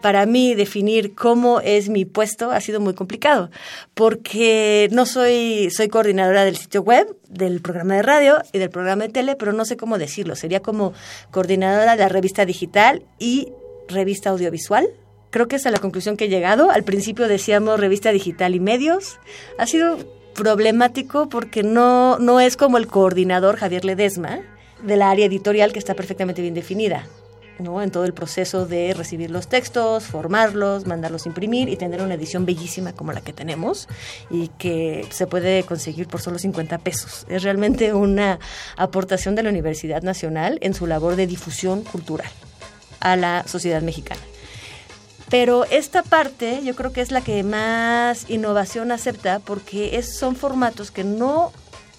para mí definir cómo es mi puesto ha sido muy complicado, porque no soy, soy coordinadora del sitio web, del programa de radio y del programa de tele, pero no sé cómo decirlo. Sería como coordinadora de la revista digital y revista audiovisual. Creo que es la conclusión que he llegado. Al principio decíamos revista digital y medios. Ha sido problemático porque no, no es como el coordinador Javier Ledesma de la área editorial que está perfectamente bien definida. ¿No? en todo el proceso de recibir los textos, formarlos, mandarlos imprimir y tener una edición bellísima como la que tenemos y que se puede conseguir por solo 50 pesos. Es realmente una aportación de la Universidad Nacional en su labor de difusión cultural a la sociedad mexicana. Pero esta parte yo creo que es la que más innovación acepta porque es, son formatos que no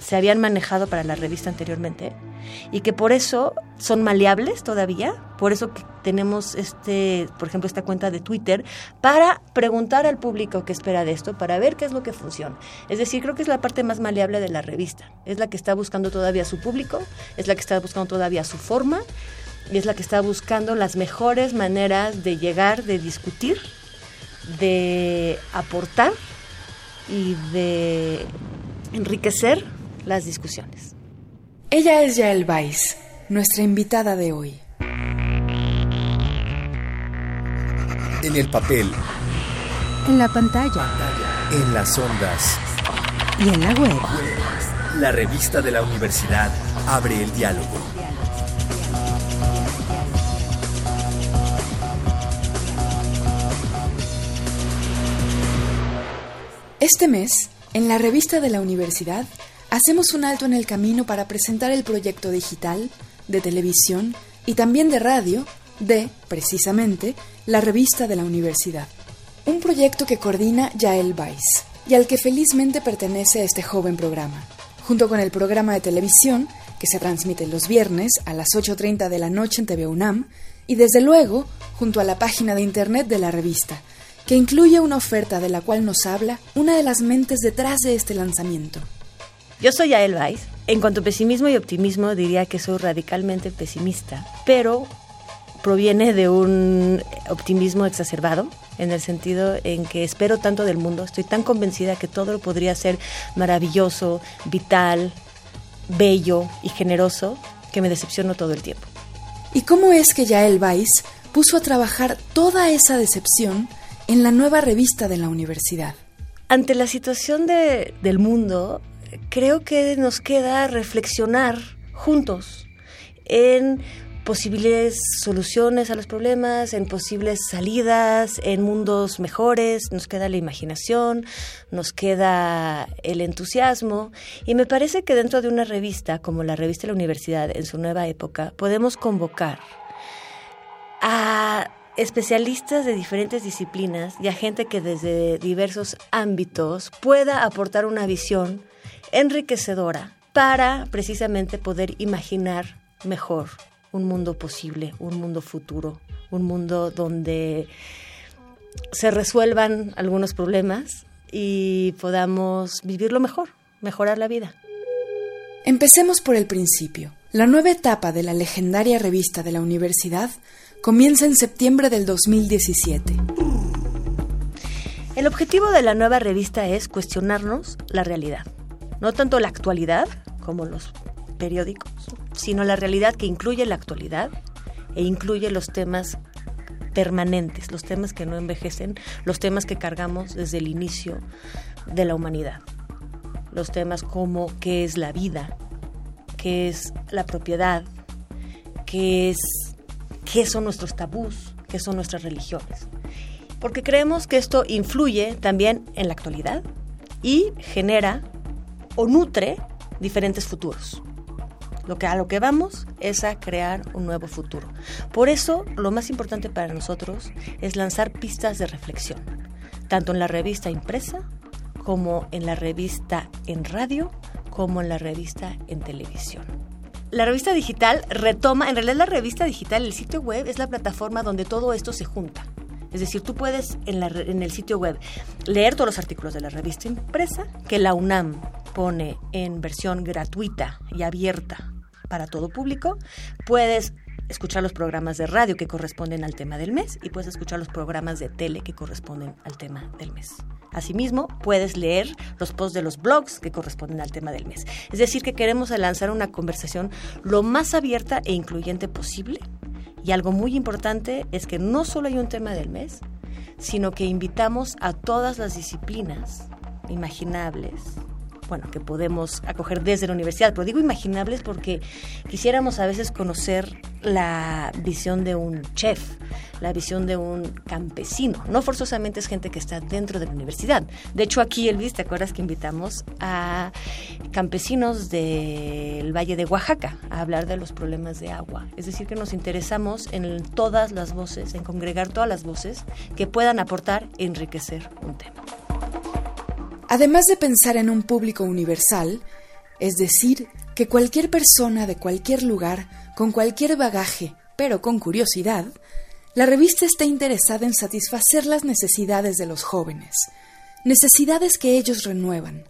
se habían manejado para la revista anteriormente y que por eso son maleables todavía, por eso que tenemos este, por ejemplo, esta cuenta de Twitter para preguntar al público qué espera de esto, para ver qué es lo que funciona. Es decir, creo que es la parte más maleable de la revista, es la que está buscando todavía su público, es la que está buscando todavía su forma y es la que está buscando las mejores maneras de llegar, de discutir, de aportar y de enriquecer las discusiones. Ella es Yael Weiss, nuestra invitada de hoy. En el papel. En la pantalla. En las ondas. Y en la web. La revista de la universidad abre el diálogo. Este mes, en la revista de la universidad, hacemos un alto en el camino para presentar el proyecto digital, de televisión y también de radio de, precisamente, la revista de la universidad. Un proyecto que coordina Yael Weiss y al que felizmente pertenece este joven programa, junto con el programa de televisión que se transmite los viernes a las 8.30 de la noche en TV UNAM y desde luego junto a la página de internet de la revista, que incluye una oferta de la cual nos habla una de las mentes detrás de este lanzamiento. Yo soy Yael Weiss. En cuanto a pesimismo y optimismo, diría que soy radicalmente pesimista, pero proviene de un optimismo exacerbado, en el sentido en que espero tanto del mundo, estoy tan convencida que todo podría ser maravilloso, vital, bello y generoso, que me decepciono todo el tiempo. ¿Y cómo es que Yael Weiss puso a trabajar toda esa decepción en la nueva revista de la universidad? Ante la situación de, del mundo, creo que nos queda reflexionar juntos en posibles soluciones a los problemas, en posibles salidas, en mundos mejores, nos queda la imaginación, nos queda el entusiasmo. Y me parece que dentro de una revista como la revista de la universidad en su nueva época podemos convocar a especialistas de diferentes disciplinas y a gente que desde diversos ámbitos pueda aportar una visión enriquecedora para precisamente poder imaginar mejor un mundo posible, un mundo futuro, un mundo donde se resuelvan algunos problemas y podamos vivirlo mejor, mejorar la vida. Empecemos por el principio. La nueva etapa de la legendaria revista de la universidad comienza en septiembre del 2017. El objetivo de la nueva revista es cuestionarnos la realidad no tanto la actualidad como los periódicos, sino la realidad que incluye la actualidad e incluye los temas permanentes, los temas que no envejecen, los temas que cargamos desde el inicio de la humanidad. Los temas como qué es la vida, qué es la propiedad, qué es qué son nuestros tabús, qué son nuestras religiones. Porque creemos que esto influye también en la actualidad y genera o nutre diferentes futuros. Lo que a lo que vamos es a crear un nuevo futuro. Por eso, lo más importante para nosotros es lanzar pistas de reflexión, tanto en la revista impresa como en la revista en radio, como en la revista en televisión. La revista digital retoma, en realidad la revista digital, el sitio web es la plataforma donde todo esto se junta. Es decir, tú puedes en, el sitio web leer todos los artículos de la revista impresa que la UNAM pone en versión gratuita y abierta para todo público. Puedes escuchar los programas de radio que corresponden al tema del mes y puedes escuchar los programas de tele que corresponden al tema del mes. Asimismo, puedes leer los posts de los blogs que corresponden al tema del mes. Es decir, que queremos lanzar una conversación lo más abierta e incluyente posible. Y algo muy importante es que no solo hay un tema del mes, sino que invitamos a todas las disciplinas imaginables bueno, que podemos acoger desde la universidad, pero digo imaginables porque quisiéramos a veces conocer la visión de un chef, la visión de un campesino. No forzosamente es gente que está dentro de la universidad. De hecho, aquí, Elvis, ¿te acuerdas que invitamos a campesinos del Valle de Oaxaca a hablar de los problemas de agua? Es decir, que nos interesamos en todas las voces, en congregar todas las voces que puedan aportar enriquecer un tema. Además de pensar en un público universal, es decir, que cualquier persona de cualquier lugar, con cualquier bagaje, pero con curiosidad, la revista está interesada en satisfacer las necesidades de los jóvenes, necesidades que ellos renuevan.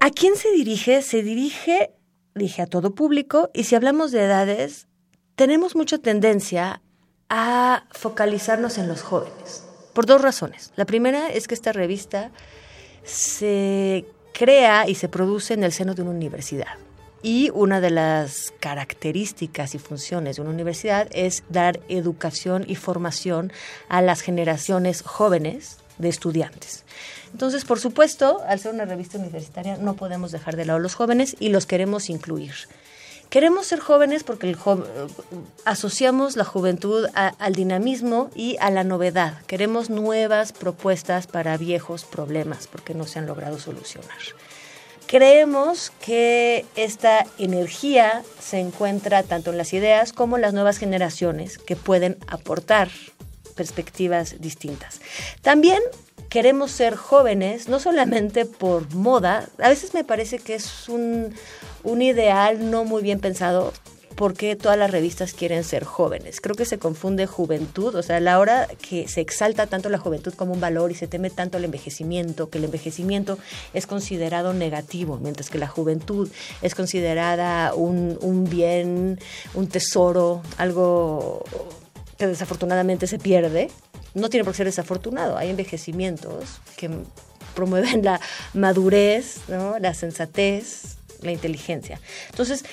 ¿A quién se dirige? Se dirige, dije, a todo público, y si hablamos de edades, tenemos mucha tendencia a focalizarnos en los jóvenes, por dos razones. La primera es que esta revista se crea y se produce en el seno de una universidad. Y una de las características y funciones de una universidad es dar educación y formación a las generaciones jóvenes de estudiantes. Entonces, por supuesto, al ser una revista universitaria, no podemos dejar de lado a los jóvenes y los queremos incluir. Queremos ser jóvenes porque asociamos la juventud al dinamismo y a la novedad. Queremos nuevas propuestas para viejos problemas porque no se han logrado solucionar. Creemos que esta energía se encuentra tanto en las ideas como en las nuevas generaciones que pueden aportar perspectivas distintas. También queremos ser jóvenes, no solamente por moda, a veces me parece que es un, un ideal no muy bien pensado porque todas las revistas quieren ser jóvenes. Creo que se confunde juventud, o sea, a la hora que se exalta tanto la juventud como un valor y se teme tanto el envejecimiento, que el envejecimiento es considerado negativo, mientras que la juventud es considerada un, un bien, un tesoro, algo que desafortunadamente se pierde. No tiene por qué ser desafortunado, hay envejecimientos que promueven la madurez, la sensatez, la inteligencia. Entonces,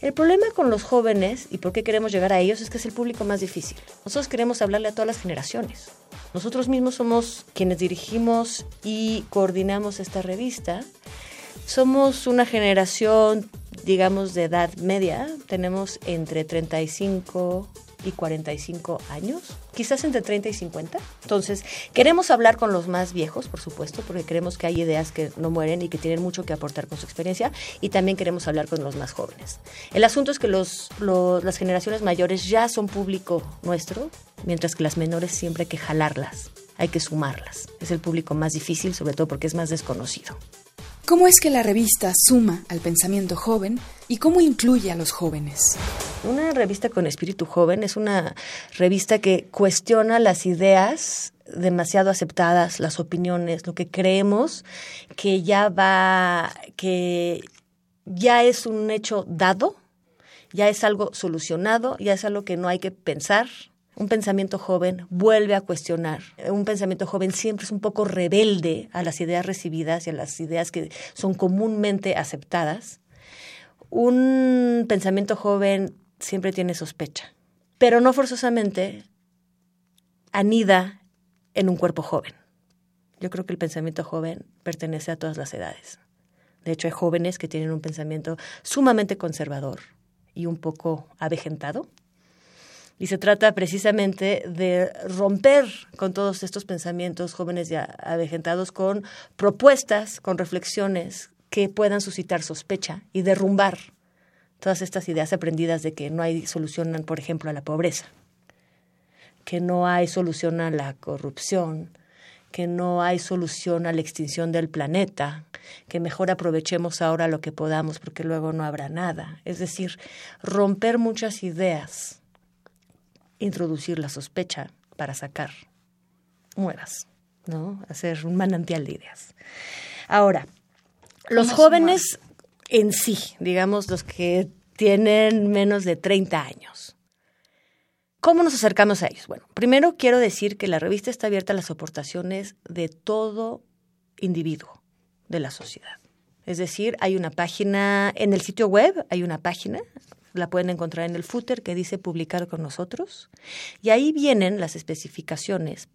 el problema con los jóvenes y por qué queremos llegar a ellos es que es el público más difícil. Nosotros queremos hablarle a todas las generaciones. Nosotros mismos somos quienes dirigimos y coordinamos esta revista. Somos una generación, digamos, de edad media. Tenemos entre 35 y 45 años, quizás entre 30 y 50. Entonces, queremos hablar con los más viejos, por supuesto, porque creemos que hay ideas que no mueren y que tienen mucho que aportar con su experiencia, y también queremos hablar con los más jóvenes. El asunto es que los, las generaciones mayores ya son público nuestro, mientras que las menores siempre hay que jalarlas, hay que sumarlas. Es el público más difícil, sobre todo porque es más desconocido. ¿Cómo es que la revista suma al pensamiento joven y cómo incluye a los jóvenes? Una revista con espíritu joven es una revista que cuestiona las ideas demasiado aceptadas, las opiniones, lo que creemos que ya va, que ya es un hecho dado, ya es algo solucionado, ya es algo que no hay que pensar, un pensamiento joven vuelve a cuestionar. Un pensamiento joven siempre es un poco rebelde a las ideas recibidas y a las ideas que son comúnmente aceptadas. Un pensamiento joven siempre tiene sospecha, pero no forzosamente anida en un cuerpo joven. Yo creo que el pensamiento joven pertenece a todas las edades. De hecho, hay jóvenes que tienen un pensamiento sumamente conservador y un poco avejentado, y se trata precisamente de romper con todos estos pensamientos jóvenes ya avejentados con propuestas, con reflexiones que puedan suscitar sospecha y derrumbar todas estas ideas aprendidas de que no hay solución, por ejemplo, a la pobreza, que no hay solución a la corrupción, que no hay solución a la extinción del planeta, que mejor aprovechemos ahora lo que podamos porque luego no habrá nada. Es decir, romper muchas ideas introducir la sospecha para sacar nuevas, ¿no? Hacer un manantial de ideas. Ahora, los jóvenes en sí, digamos los que tienen menos de 30 años, ¿Cómo nos acercamos a ellos? Bueno, primero quiero decir que la revista está abierta a las aportaciones de todo individuo de la sociedad. Es decir, hay una página en el sitio web, hay una página, la pueden encontrar en el footer que dice publicar con nosotros, y ahí vienen las especificaciones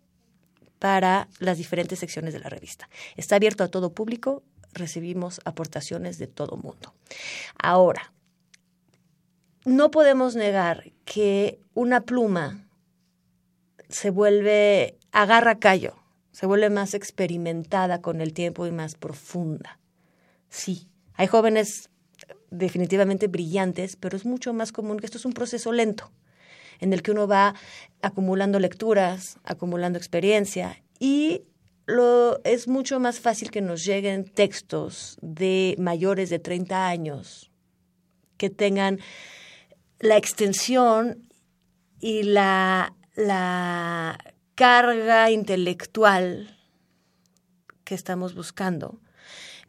para las diferentes secciones de la revista. Está abierto a todo público, recibimos aportaciones de todo mundo. Ahora, no podemos negar que una pluma se vuelve, agarra callo, se vuelve más experimentada con el tiempo y más profunda. Sí, hay jóvenes definitivamente brillantes, pero es mucho más común que esto es un proceso lento, en el que uno va acumulando lecturas, acumulando experiencia y lo, es mucho más fácil que nos lleguen textos de mayores de 30 años que tengan la extensión y la, la carga intelectual que estamos buscando,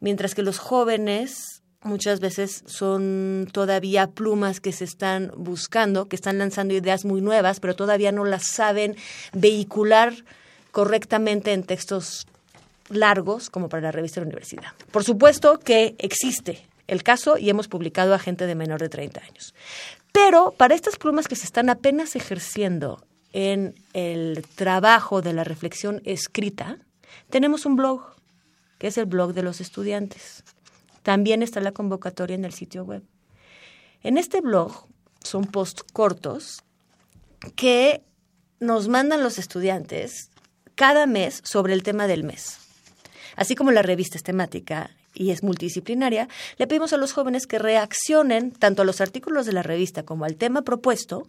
mientras que los jóvenes muchas veces son todavía plumas que se están buscando, que están lanzando ideas muy nuevas, pero todavía no las saben vehicular correctamente en textos largos como para la revista de la universidad. Por supuesto que existe el caso y hemos publicado a gente de menor de 30 años. Pero para estas plumas que se están apenas ejerciendo en el trabajo de la reflexión escrita, tenemos un blog, que es el blog de los estudiantes. También está la convocatoria en el sitio web. En este blog son posts cortos que nos mandan los estudiantes cada mes sobre el tema del mes. Así como la revista es temática y es multidisciplinaria, le pedimos a los jóvenes que reaccionen tanto a los artículos de la revista como al tema propuesto,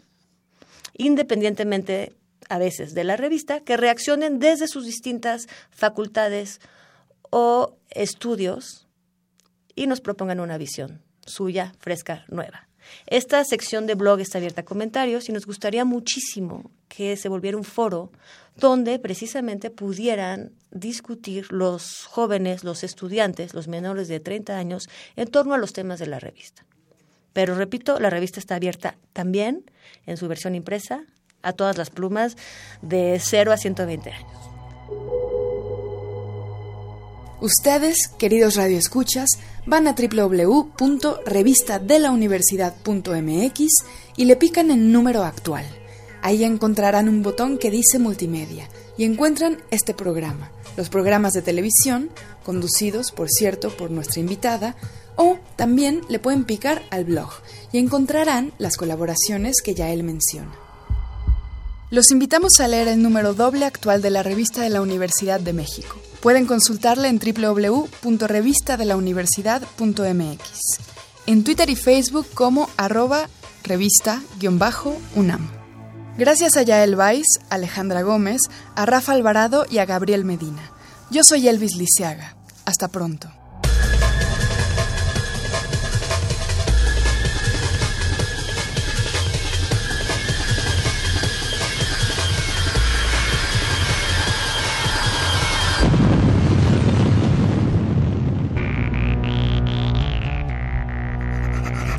independientemente a veces de la revista, que reaccionen desde sus distintas facultades o estudios y nos propongan una visión suya, fresca, nueva. Esta sección de blog está abierta a comentarios y nos gustaría muchísimo que se volviera un foro donde precisamente pudieran discutir los jóvenes, los estudiantes, los menores de 30 años en torno a los temas de la revista. Pero repito, la revista está abierta también en su versión impresa a todas las plumas de 0 a 120 años. Ustedes, queridos radioescuchas, van a www.revistadelauniversidad.mx y le pican en número actual. Ahí encontrarán un botón que dice multimedia y encuentran este programa, los programas de televisión, conducidos, por cierto, por nuestra invitada, o también le pueden picar al blog y encontrarán las colaboraciones que ya él menciona. Los invitamos a leer el número doble actual de la revista de la Universidad de México. Pueden consultarla en www.revistadelauniversidad.mx. En Twitter y Facebook como arroba revista-unam. Gracias a Yael Weiss, Alejandra Gómez, a Rafa Alvarado y a Gabriel Medina. Yo soy Elvis Lisiaga. Hasta pronto.